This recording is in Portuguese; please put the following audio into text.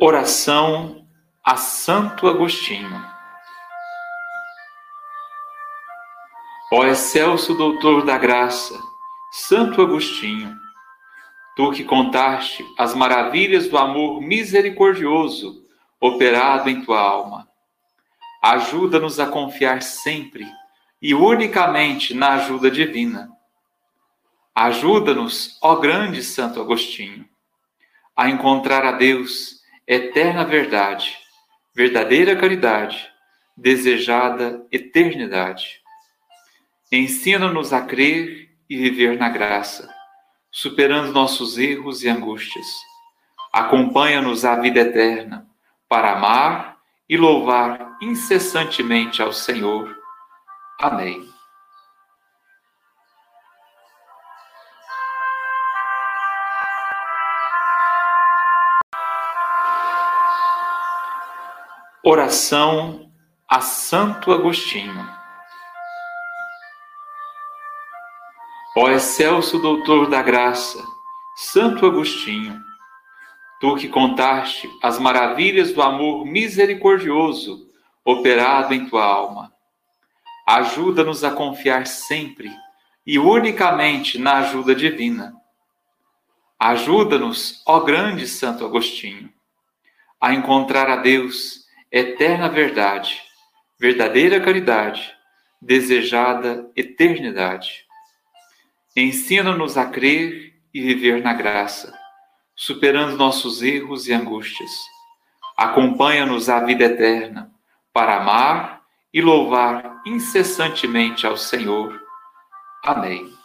Oração a Santo Agostinho. Ó excelso doutor da graça, Santo Agostinho, tu que contaste as maravilhas do amor misericordioso operado em tua alma, ajuda-nos a confiar sempre e unicamente na ajuda divina. Ajuda-nos, ó grande Santo Agostinho, a encontrar a Deus eterna verdade, verdadeira caridade, desejada eternidade. Ensina-nos a crer e viver na graça, superando nossos erros e angústias. Acompanha-nos à vida eterna, para amar e louvar incessantemente ao Senhor. Amém. Oração a Santo Agostinho. Ó excelso doutor da graça, Santo Agostinho, tu que contaste as maravilhas do amor misericordioso operado em tua alma, ajuda-nos a confiar sempre e unicamente na ajuda divina. Ajuda-nos, ó grande Santo Agostinho, a encontrar a Deus eterna verdade, verdadeira caridade, desejada eternidade. Ensina-nos a crer e viver na graça, superando nossos erros e angústias. Acompanha-nos à vida eterna, para amar e louvar incessantemente ao Senhor. Amém.